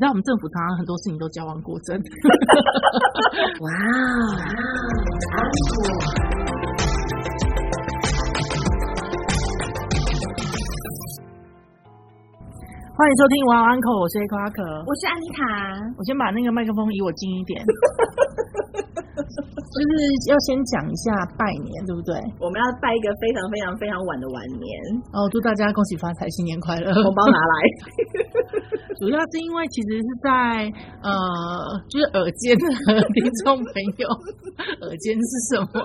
知道我们政府常常很多事情都矫枉过正。哇欢迎收听《玩玩口》，我是 A 夸克，我是安妮塔。我先把那个麦克风离我近一点，就是要先讲一下拜年，对不对？我们要拜一个非常非常非常晚的晚年哦，祝大家恭喜发财，新年快乐，红包拿来。主要是因为其实是在呃，就是耳尖的听众朋友，耳尖是什么？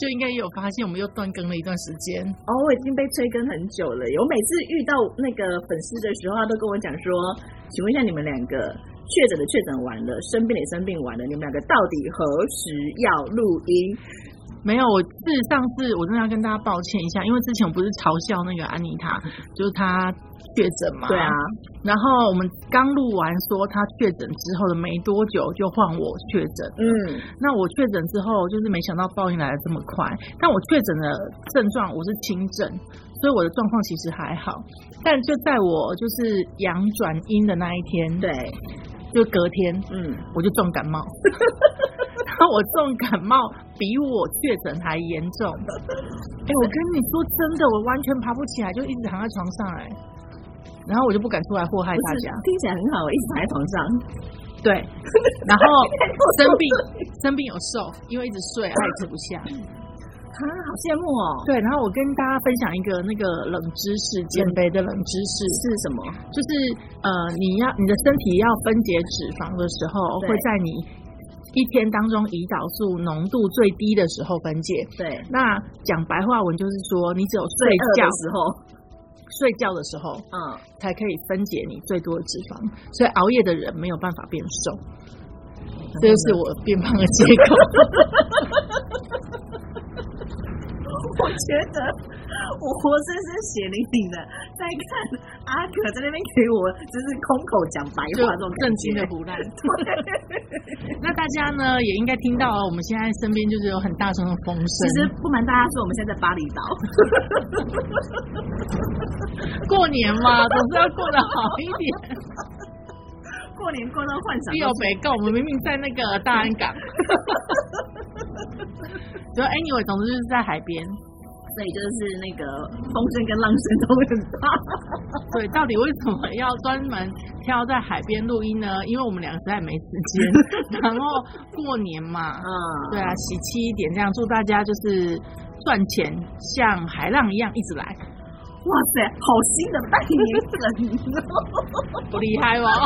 就应该有发现，我们又断更了一段时间。哦，我已经被催更很久了。我每次遇到那个粉丝的时候，他都跟我讲说：“请问一下，你们两个确诊的确诊完了，生病的生病完了，你们两个到底何时要录音？”没有，我事实上次我真的要跟大家抱歉一下，因为之前我不是嘲笑那个安妮塔，就是她确诊嘛。对啊。然后我们刚录完说他确诊之后的没多久，就换我确诊。嗯。那我确诊之后，就是没想到报应来的这么快。但我确诊的症状我是轻症，所以我的状况其实还好。但就在我就是阳转阴的那一天，对，就隔天，嗯，我就重感冒。我重感冒比我确诊还严重。哎，我跟你说真的，我完全爬不起来，就一直躺在床上哎。然后我就不敢出来祸害大家。听起来很好，我一直躺在床上。对。然后生病，生病有瘦，因为一直睡，爱吃不下。啊，好羡慕哦。对，然后我跟大家分享一个那个冷知识，减肥的冷知识是什么？就是呃，你要你的身体要分解脂肪的时候，会在你。一天当中胰岛素浓度最低的时候分解，对。那讲白话文就是说，你只有睡觉的时候，睡觉的时候，嗯，才可以分解你最多的脂肪。所以熬夜的人没有办法变瘦，这就是我变胖的结果。我觉得我活生生血淋淋的在看阿可在那边给我就是空口讲白话这种震惊的胡乱。那大家呢也应该听到我们现在身边就是有很大声的风声。其实不瞒大家说，我们现在在巴厘岛。过年嘛，总是要过得好一点。过年过到幻想。必有北告，我们明明在那个大安港。就 anyway，总之就是在海边，所以就是那个风声跟浪声都很大。对，到底为什么要专门挑在海边录音呢？因为我们两个实在没时间。然后过年嘛，嗯，对啊，喜气一点，这样祝大家就是赚钱像海浪一样一直来。哇塞，好新的拜年梗，不厉害吧？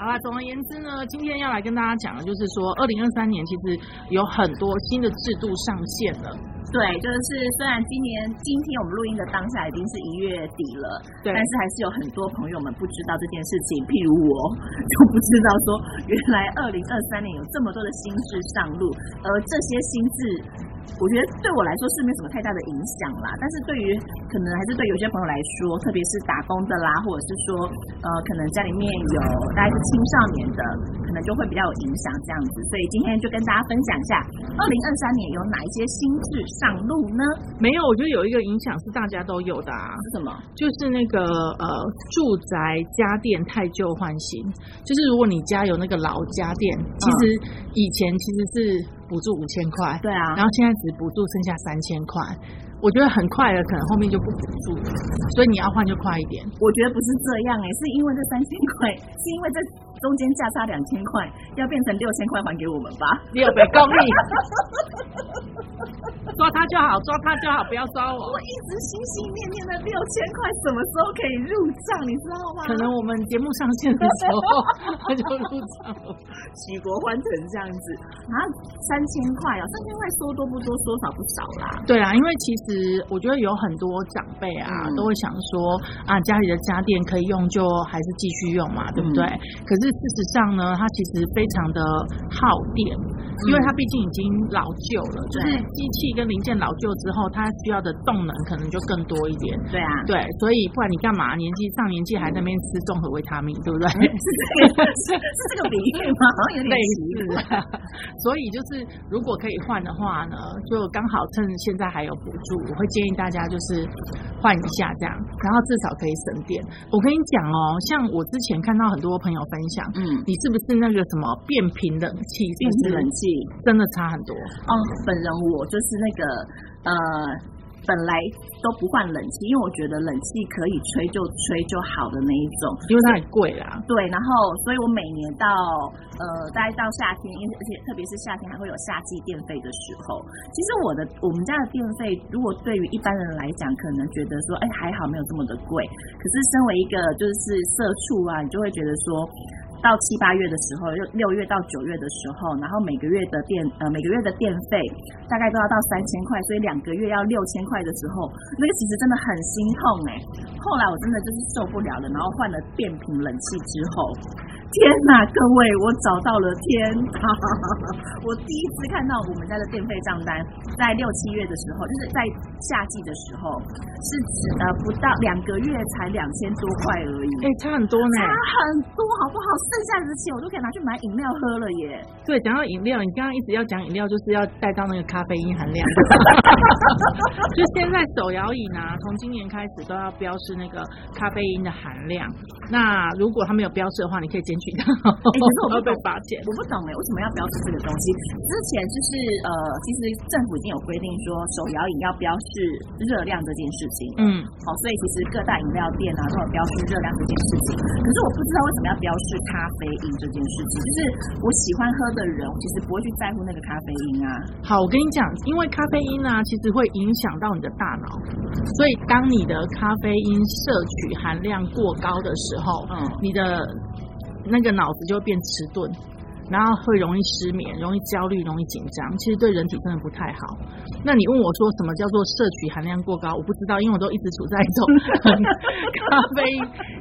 好了，总而言之呢，今天要来跟大家讲的就是说，二零二三年其实有很多新的制度上线了。对，就是虽然今年今天我们录音的当下已经是一月底了，对，但是还是有很多朋友们不知道这件事情。譬如我 就不知道说，原来二零二三年有这么多的新事上路，而这些新制。我觉得对我来说是没什么太大的影响啦，但是对于可能还是对有些朋友来说，特别是打工的啦，或者是说呃，可能家里面有大概是青少年的，可能就会比较有影响这样子。所以今天就跟大家分享一下，二零二三年有哪一些新制上路呢？没有，我觉得有一个影响是大家都有的啊，是什么？就是那个呃，住宅家电太旧换新，就是如果你家有那个老家电，其实以前其实是。补助五千块，对啊，然后现在只补助剩下三千块，我觉得很快了，可能后面就不补助了，所以你要换就快一点。我觉得不是这样哎，是因为这三千块，是因为这中间价差两千块，要变成六千块还给我们吧？六倍公力。抓他就好，抓他就好，不要抓我。我一直心心念念的六千块，什么时候可以入账？你知道吗？可能我们节目上线的时候他就入账了，举国欢腾这样子啊！三千块啊，三千块说多不多，说少不少啦。对啊，因为其实我觉得有很多长辈啊，都会想说啊，家里的家电可以用，就还是继续用嘛，对不对？可是事实上呢，它其实非常的耗电，因为它毕竟已经老旧了，就是机器跟零件老旧之后，它需要的动能可能就更多一点。对啊，对，所以不管你干嘛，年纪上年纪还在那边吃综合维他命，对不对？是是这个比喻吗？好像有点类似。所以就是如果可以换的话呢，就刚好趁现在还有补助，我会建议大家就是换一下这样，然后至少可以省电。我跟你讲哦，像我之前看到很多朋友分享，嗯，你是不是那个什么变频冷气？变频冷气真的差很多哦。本人我就是那个呃。本来都不换冷气，因为我觉得冷气可以吹就吹就好的那一种，因为它很贵啦。对，然后所以我每年到呃，大概到夏天，因为而且特别是夏天还会有夏季电费的时候，其实我的我们家的电费，如果对于一般人来讲，可能觉得说，哎，还好没有这么的贵。可是身为一个就是社畜啊，你就会觉得说。到七八月的时候，六六月到九月的时候，然后每个月的电呃每个月的电费大概都要到三千块，所以两个月要六千块的时候，那个其实真的很心痛哎。后来我真的就是受不了了，然后换了变频冷气之后。天哪，各位，我找到了天堂！我第一次看到我们家的电费账单，在六七月的时候，就是在夏季的时候，是只呃不到两个月才两千多块而已。哎，差很多呢，差很多，好不好？剩下的钱我都可以拿去买饮料喝了耶。对，讲到饮料，你刚刚一直要讲饮料，就是要带到那个咖啡因含量。就现在手摇饮啊，从今年开始都要标示那个咖啡因的含量。那如果它没有标示的话，你可以检举他。哎，可是我会 被发现，我不懂哎，为什么要标示这个东西？之前就是呃，其实政府已经有规定说，手摇饮要标示热量这件事情。嗯，好，所以其实各大饮料店啊都有标示热量这件事情。可是我不知道为什么要标示咖啡因这件事情，就是我喜欢喝的人，其实不会去在乎那个咖啡因啊。好，我跟你讲，因为咖啡因呢，其实会影响到你的大脑，所以当你的咖啡因摄取含量过高的时候，嗯，你的那个脑子就会变迟钝，然后会容易失眠，容易焦虑，容易紧张。其实对人体真的不太好。那你问我说什么叫做摄取含量过高？我不知道，因为我都一直处在一种 咖啡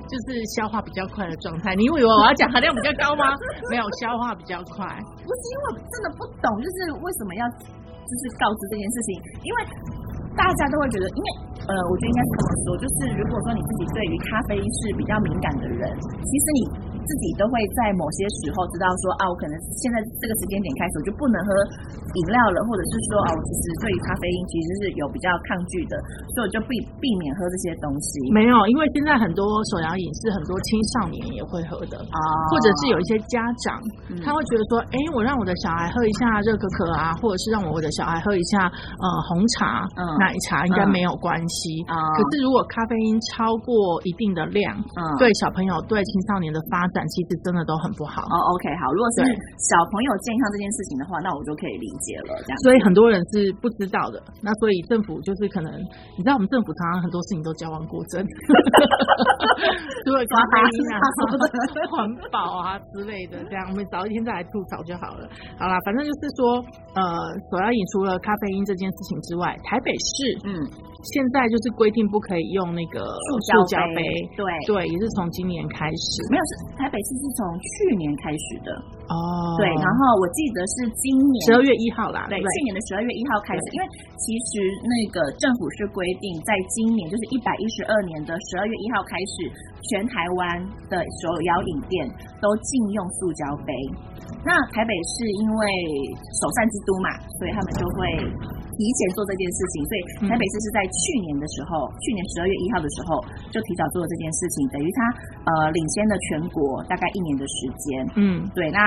就是消化比较快的状态。你以为我要讲含量比较高吗？没有，消化比较快。不是因为真的不懂，就是为什么要就是告知这件事情？因为。大家都会觉得，因为呃，我觉得应该是这么说，就是如果说你自己对于咖啡因是比较敏感的人，其实你。自己都会在某些时候知道说啊，我可能现在这个时间点开始我就不能喝饮料了，或者是说啊，我其实对于咖啡因其实是有比较抗拒的，所以我就避避免喝这些东西。没有，因为现在很多手摇饮是很多青少年也会喝的啊，或者是有一些家长他会觉得说，哎，我让我的小孩喝一下热可可啊，或者是让我的小孩喝一下呃红茶、奶茶，应该没有关系啊。可是如果咖啡因超过一定的量，对小朋友对青少年的发展。其实真的都很不好哦。OK，好，如果是小朋友健康这件事情的话，那我就可以理解了。这样，所以很多人是不知道的。那所以政府就是可能，你知道我们政府常常很多事情都矫枉过正，对咖啡因啊、环保啊之类的，这样我们早一天再来吐槽就好了。好啦，反正就是说，呃，所要引除了咖啡因这件事情之外，台北市嗯。现在就是规定不可以用那个塑胶杯，对对，也是从今年开始。没有，是台北市是从去年开始的哦。对，然后我记得是今年十二月一号啦。对，去年的十二月一号开始，因为其实那个政府是规定，在今年就是一百一十二年的十二月一号开始，全台湾的手摇饮店都禁用塑胶杯。那台北市因为首善之都嘛，所以他们就会。提前做这件事情，所以台北市是在去年的时候，去年十二月一号的时候就提早做了这件事情，等于他呃领先了全国大概一年的时间。嗯，对，那。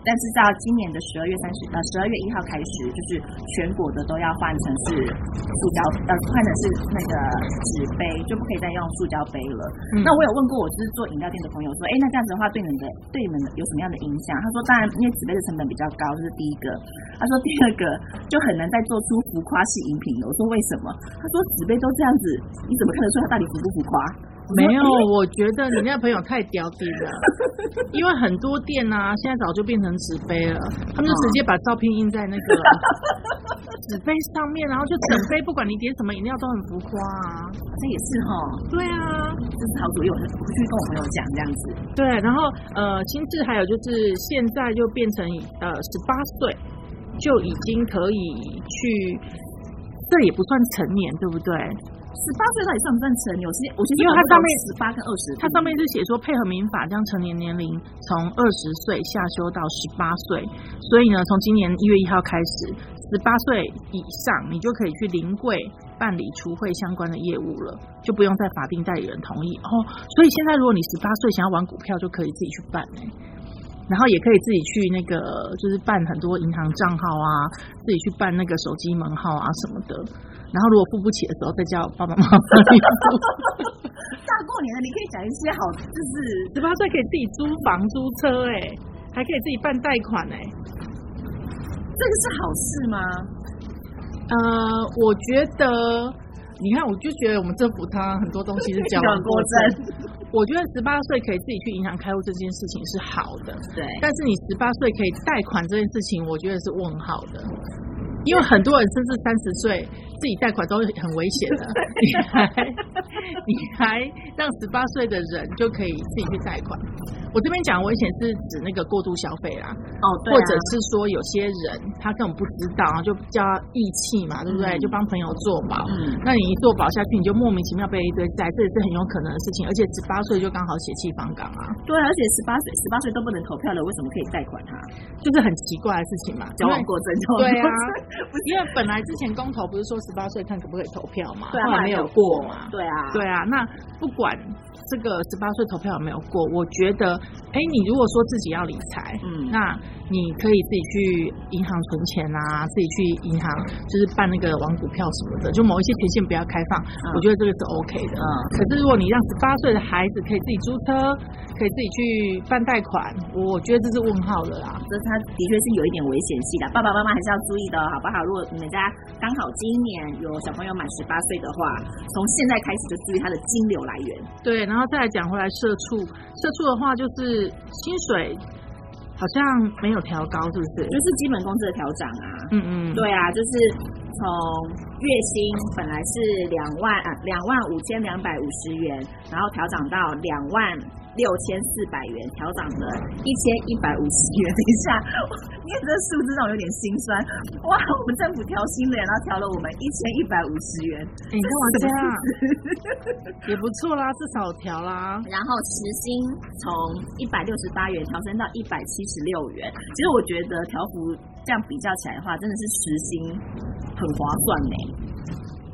但是到今年的十二月三十呃十二月一号开始，就是全国的都要换成是塑胶呃换成是那个纸杯，就不可以再用塑胶杯了。那我有问过我就是做饮料店的朋友说，哎，那这样子的话对你们的对你们有什么样的影响？他说，当然因为纸杯的成本比较高，这是第一个。他说第二个就很难再做出浮夸式饮品了。我说为什么？他说纸杯都这样子，你怎么看得出它到底浮不浮夸？没有，我觉得你那朋友太屌低了，因为很多店啊，现在早就变成纸杯了，他们就直接把照片印在那个 纸杯上面，然后就整杯，不管你点什么饮料都很浮夸啊，这也是哈，对啊，这是好主意，我去跟我朋友讲这样子。对，然后呃，心智还有就是现在就变成呃十八岁就已经可以去，这也不算成年，对不对？十八岁到底算不算成年？有些我其实因为它上面十八跟二十，它上面是写说配合民法将成年年龄从二十岁下修到十八岁，所以呢，从今年一月一号开始，十八岁以上你就可以去临柜办理除会相关的业务了，就不用在法定代理人同意。哦，所以现在如果你十八岁想要玩股票，就可以自己去办哎、然后也可以自己去那个，就是办很多银行账号啊，自己去办那个手机门号啊什么的。然后如果付不起的时候，再叫爸爸妈妈帮你付。大过年的，你可以讲一些好，就是十八岁可以自己租房租车、哎，还可以自己办贷款、哎，这个是好事吗？呃，我觉得，你看，我就觉得我们政府它很多东西是矫枉过正。我觉得十八岁可以自己去银行开户这件事情是好的，对，但是你十八岁可以贷款这件事情，我觉得是问号的。因为很多人甚至三十岁自己贷款都很危险的，你还你还让十八岁的人就可以自己去贷款。我这边讲危险是指那个过度消费啦，哦，对、啊，或者是说有些人他根本不知道，然后就叫他义气嘛，对不对？嗯就帮朋友做保，嗯那你一做保下去，你就莫名其妙被一堆债，这也是很有可能的事情。而且十八岁就刚好血气方刚啊，对，而且十八岁十八岁都不能投票了，为什么可以贷款他？就是很奇怪的事情嘛。矫枉过正，对啊，因为本来之前公投不是说十八岁看可不可以投票嘛，对啊，后来没有过嘛。对啊，对啊，那不管这个十八岁投票有没有过，我觉得，哎，你如果说自己要理财，嗯。那你可以自己去银行存钱啊，自己去银行就是办那个玩股票什么的，就某一些权限不要开放，嗯我觉得这个是 OK 的。嗯可是如果你让十八岁的孩子可以自己租车，可以自己去办贷款，我觉得这是问号的啦。这他的确是有一点危险性的，爸爸妈妈还是要注意的哦，好不好？如果你们家刚好今年有小朋友满十八岁的话，从现在开始就注意他的金流来源。对，然后再来讲回来社畜，社畜的话就是薪水好像没有调高，是不是？就是基本工资的调涨啊。嗯嗯，对啊，就是从月薪本来是两万啊两万五千两百五十元，然后调涨到两万六千四百元，调涨了一千一百五十元。等一下，念这个数字让我有点心酸。哇，我们政府调薪了，然后调了我们一千一百五十元，哎你干嘛这样？也不错啦，至少有调啦。然后时薪从一百六十八元调升到一百七十六元。其实我觉得调幅这样比较起来的话，真的是时薪很划算呢。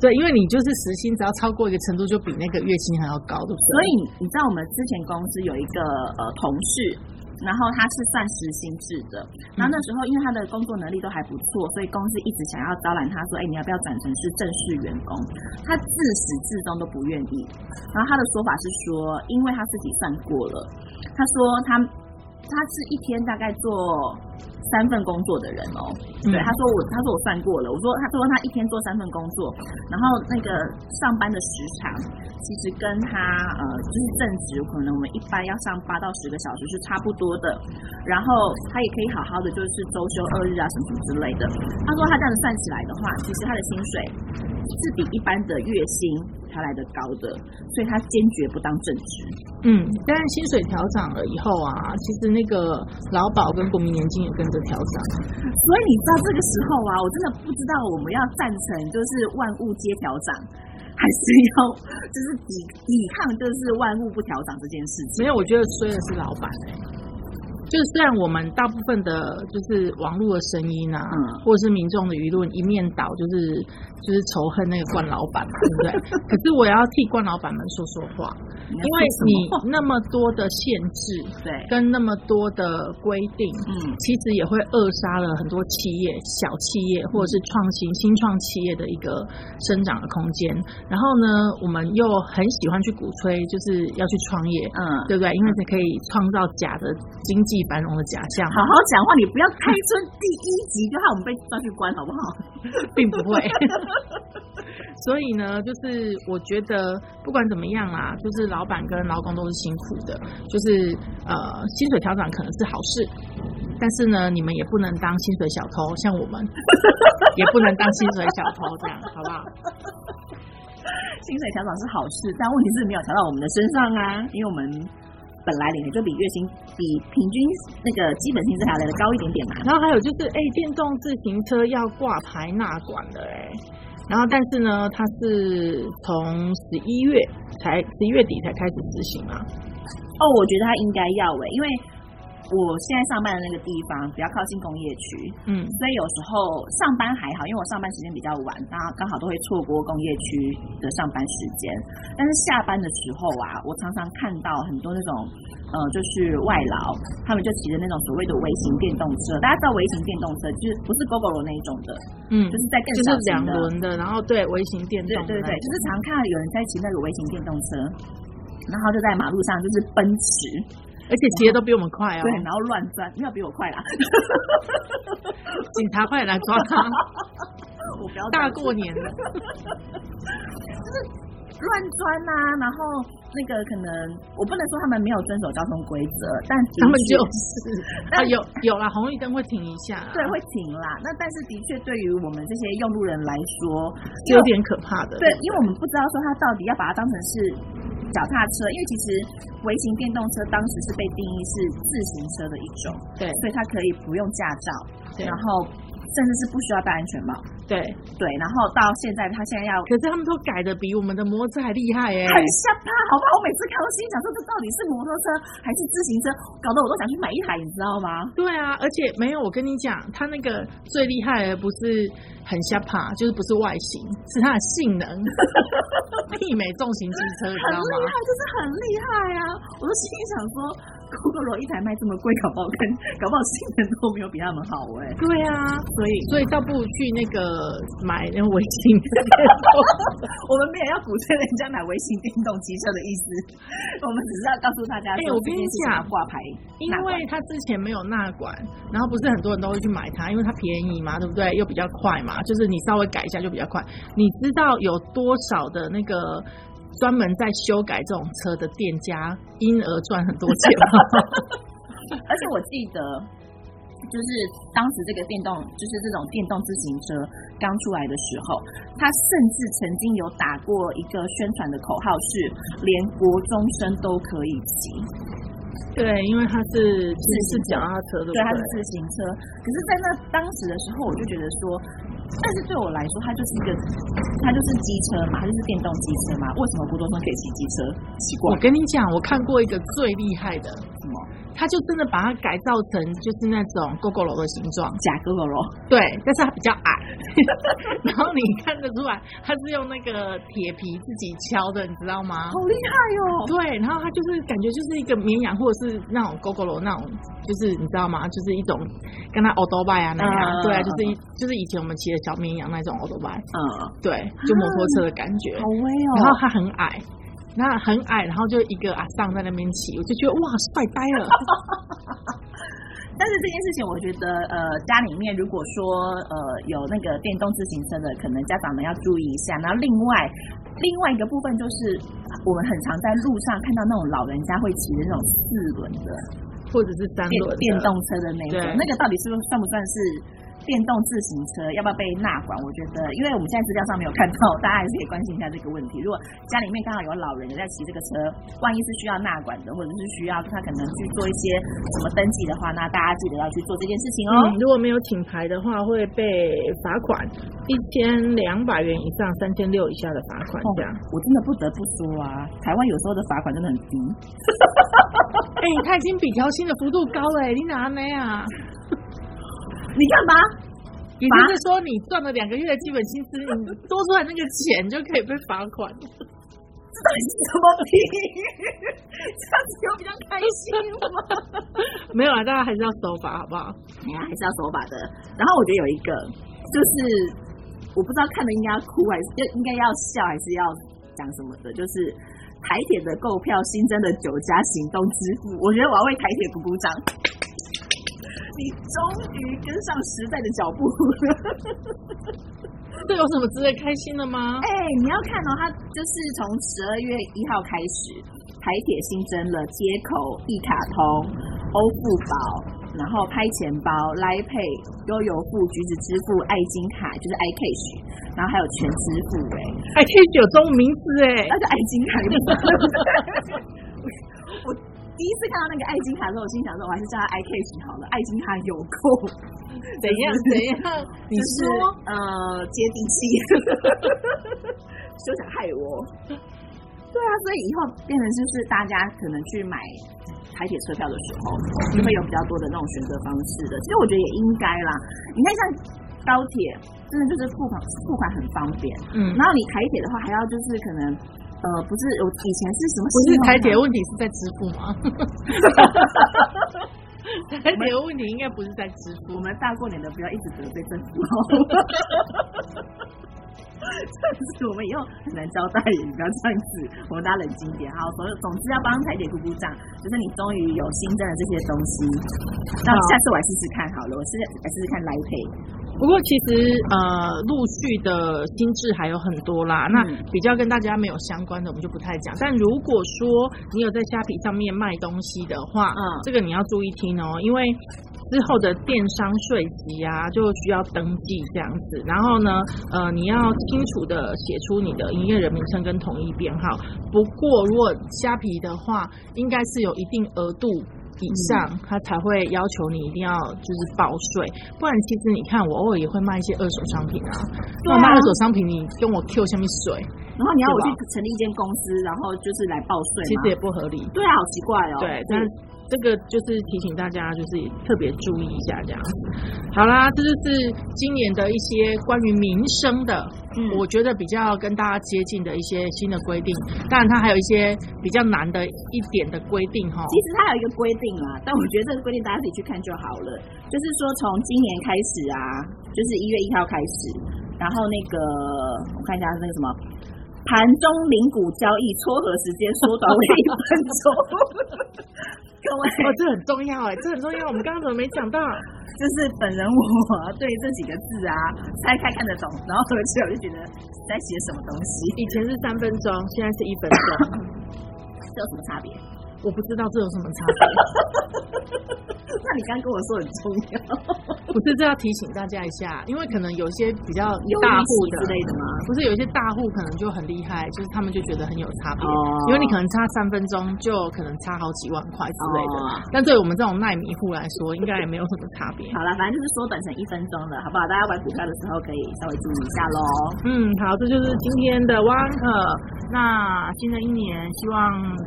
对，因为你就是时薪只要超过一个程度，就比那个月薪还要高，对不对？所以你知道我们之前公司有一个呃同事。然后他是算时薪制的，然后那时候因为他的工作能力都还不错，所以公司一直想要招揽他说，哎，你要不要转成是正式员工？他自始至终都不愿意。然后他的说法是说，因为他自己算过了，他说他他是一天大概做三份工作的人哦。嗯对，他说我他说我算过了，我说他说他一天做三份工作，然后那个上班的时长其实跟他呃就是正职，可能我们一般要上八到十个小时是差不多的，然后他也可以好好的就是周休二日啊什么什么之类的。他说他这样子算起来的话，其实他的薪水是比一般的月薪还来的高的，所以他坚决不当正职。嗯，但是薪水调涨了以后啊，其实那个劳保跟国民年金也跟着调涨。所以你知道这个时候啊，我真的不知道我们要赞成就是万物皆调涨，还是要就是抵抵抗就是万物不调涨这件事情。没有，我觉得衰的是老板哎、就是虽然我们大部分的就是网络的声音啊，嗯或者是民众的舆论一面倒，就是就是仇恨那个冠老板嘛，对不对？可是我也要替冠老板们说说话，因为你那么多的限制，对，跟那么多的规定，嗯其实也会扼杀了很多企业、小企业或者是创新、新创企业的一个生长的空间。然后呢，我们又很喜欢去鼓吹，就是要去创业，嗯，对不对？因为才可以创造假的经济繁荣的假象，好好讲话，你不要开春第一集就害我们被抓去关，好不好？并不会。所以呢，就是我觉得不管怎么样啦，就是老板跟劳工都是辛苦的，就是呃薪水调整可能是好事，但是呢，你们也不能当薪水小偷，像我们 也不能当薪水小偷，这样好不好？薪水调整是好事，但问题是没有调到我们的身上啊，因为我们本来领的就比月薪比平均那个基本薪资还来的高一点点嘛。然后还有就是，哎、电动自行车要挂牌纳管的、哎，然后但是呢，它是从十一月才十一月底才开始执行嘛。哦，我觉得他应该要诶，因为。我现在上班的那个地方比较靠近工业区，嗯，所以有时候上班还好，因为我上班时间比较晚，然后刚好都会错过工业区的上班时间。但是下班的时候啊，我常常看到很多那种，呃，就是外劳，他们就骑着那种所谓的微型电动车。大家知道微型电动车就是不是 GoGo 那一种的，嗯，就是在更就是两轮的，然后对微型电动，对对对，就是常看到有人在骑那个微型电动车，然后就在马路上就是奔驰。而且骑的都比我们快哦，对，然后乱钻，没有比我快啦。警察快点来抓他！我不要大过年的，就是乱钻呐。然后那个可能我不能说他们没有遵守交通规则，但他们就是啊，有有啦，红绿灯会停一下，对，会停啦。那但是的确对于我们这些用路人来说，有点可怕的。对，因为我们不知道说他到底要把它当成是。脚踏车，因为其实微型电动车当时是被定义是自行车的一种，对，所以它可以不用驾照，然后甚至是不需要戴安全帽，对对，然后到现在他现在要，可是他们都改的比我们的摩托车还厉害哎，很吓怕，好吧，我每次看到心想说这到底是摩托车还是自行车，搞得我都想去买一台，你知道吗？对啊，而且没有，我跟你讲，他那个最厉害的不是很吓怕，就是不是外形，是它的性能。媲美重型机车，你知道吗？很厉害，就是很厉害啊！我都心里想说，GoGo 一台卖这么贵，搞不好跟搞不好性能都没有比他们好哎。对啊，所以所以倒不如去那个买那微型电动。我们没有要鼓吹人家买微型电动机车的意思，我们只是要告诉大家，哎，我跟你讲，挂牌，因为他之前没有纳管，然后不是很多人都会去买它，因为它便宜嘛，对不对？又比较快嘛，就是你稍微改一下就比较快。你知道有多少的那个？专门在修改这种车的店家，因而赚很多钱。而且我记得，就是当时这个电动，就是这种电动自行车刚出来的时候，他甚至曾经有打过一个宣传的口号，是连国中生都可以骑。对，因为他是自是脚踏车，对，他是自行车。可是，在那当时的时候，我就觉得说，但是对我来说，它就是一个，它就是机车嘛，它就是电动机车嘛。为什么不多生可以骑机车？奇怪。我跟你讲，我看过一个最厉害的。什么？他就真的把它改造成就是那种 GoGo 楼的形状，假 GoGo 楼。对，但是它比较矮，然后你看得出来，它是用那个铁皮自己敲的，你知道吗？好厉害哟！对，然后它就是感觉就是一个绵羊，或者是那种 GoGo 楼那种，就是你知道吗？就是一种跟它 Old Bike 啊那样，对啊，就是一就是以前我们骑的小绵羊那种 Old 嗯，对，就摩托车的感觉，好威哦。然后它很矮。那很矮，然后就一个阿桑在那边骑，我就觉得哇，帅呆了。但是这件事情，我觉得呃，家里面如果说呃有那个电动自行车的，可能家长们要注意一下。然后另外另外一个部分就是，我们很常在路上看到那种老人家会骑的那种四轮的，或者是三轮电动车的那种，那个到底是不是算不算是？电动自行车要不要被纳管？我觉得，因为我们现在资料上没有看到，大家还是可以关心一下这个问题。如果家里面刚好有老人在骑这个车，万一是需要纳管的，或者是需要他可能去做一些什么登记的话，那大家记得要去做这件事情哦。如果没有请牌的话，会被罚款一千两百元以上三千六以下的罚款。这样，我真的不得不说啊，台湾有时候的罚款真的很低。哎，他已经比调薪的幅度高了，你哪没啊？你干嘛？也就是说，你赚了两个月的基本薪资，你多出来那个钱就可以被罚款。这到底是什么屁？这样子有比较开心吗？没有啊，大家还是要守法，好不好？哎呀，还是要守法的。然后我觉得有一个，就是我不知道看的应该要哭还是要应该要笑还是要讲什么的，就是台铁的购票新增的九家行动支付，我觉得我要为台铁鼓鼓掌。你终于跟上时代的脚步，这有什么值得开心的吗？哎，你要看哦，它就是从十二月一号开始，台铁新增了接口一卡通、欧付宝，然后拍钱包、来配、悠游付、橘子支付、爱金卡，就是 iCash，然后还有全支付。哎，iCash 有中文名字哎，那是爱金卡。我第一次看到那个爱金卡的时候，我心想说，我还是叫他 i cash 好了，爱金卡有够怎样 怎样？你说呃接地气，休想害我。对啊，所以以后变成就是大家可能去买台铁车票的时候，就会有比较多的那种选择方式的。其实我觉得也应该啦。你看像高铁，真的就是付款付款很方便，嗯，然后你台铁的话还要就是可能呃不是我以前是什么不是台铁问题是在支付吗？台铁的问题应该不是在支付我，们大过年的不要一直得罪政府哦。这样子我们以后很难交代，你不要这样子，我们大家冷静一点。好，总总之要帮台姐鼓鼓掌，就是你终于有新增的这些东西。那下次我来试试看好了，我试来试试看来配。不过其实呃，陆续的新制还有很多啦。那嗯比较跟大家没有相关的，我们就不太讲。但如果说你有在虾皮上面卖东西的话，嗯这个你要注意听哦，因为之后的电商税籍啊，就需要登记这样子。然后呢，呃，你要清楚的写出你的营业人名称跟统一编号。不过如果虾皮的话，应该是有一定额度。以上，他才会要求你一定要就是报税，不然其实你看我偶尔也会卖一些二手商品啊，对卖二手商品，你跟我 Q 下面水，然后你要我去成立一间公司，然后就是来报税其实也不合理。对啊，好奇怪哦。对，但这个就是提醒大家，就是特别注意一下这样子。好啦，这就是今年的一些关于民生的，嗯我觉得比较跟大家接近的一些新的规定。当然，它还有一些比较难的一点的规定哈。其实它有一个规定啦，但我觉得这个规定大家自己去看就好了。就是说，从今年开始啊，就是一月一号开始，然后那个我看一下那个什么，盘中零股交易撮合时间缩短为一分钟。各位，哦，这很重要哎，这很重要。我们刚刚怎么没讲到？就是本人我对这几个字啊，拆开看得懂，然后而且我就觉得在写什么东西，以前是三分钟，现在是一分钟，这有什么差别？我不知道这有什么差别。那你刚刚跟我说很重要，不是，这要提醒大家一下，因为可能有些比较有大户的之类的吗？不是有一些大户可能就很厉害，就是他们就觉得很有差别，哦因为你可能差三分钟就可能差好几万块之类的。哦但对我们这种耐米户来说，应该也没有什么差别。好了，反正就是缩短成一分钟了，好不好？大家玩股票的时候可以稍微注意一下喽。嗯，好，这就是今天的汪可。那新的一年，希望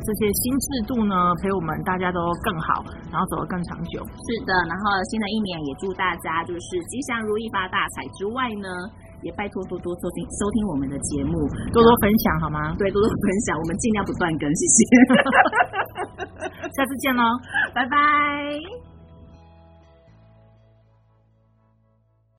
这些新制度呢，陪我们大家都更好，然后走得更长久。是的，然后新的一年也祝大家就是吉祥如意发大财之外呢，也拜托多多收听收听我们的节目，多多分享好吗？对，多多分享，我们尽量不断更，谢谢，下次见喽。拜拜。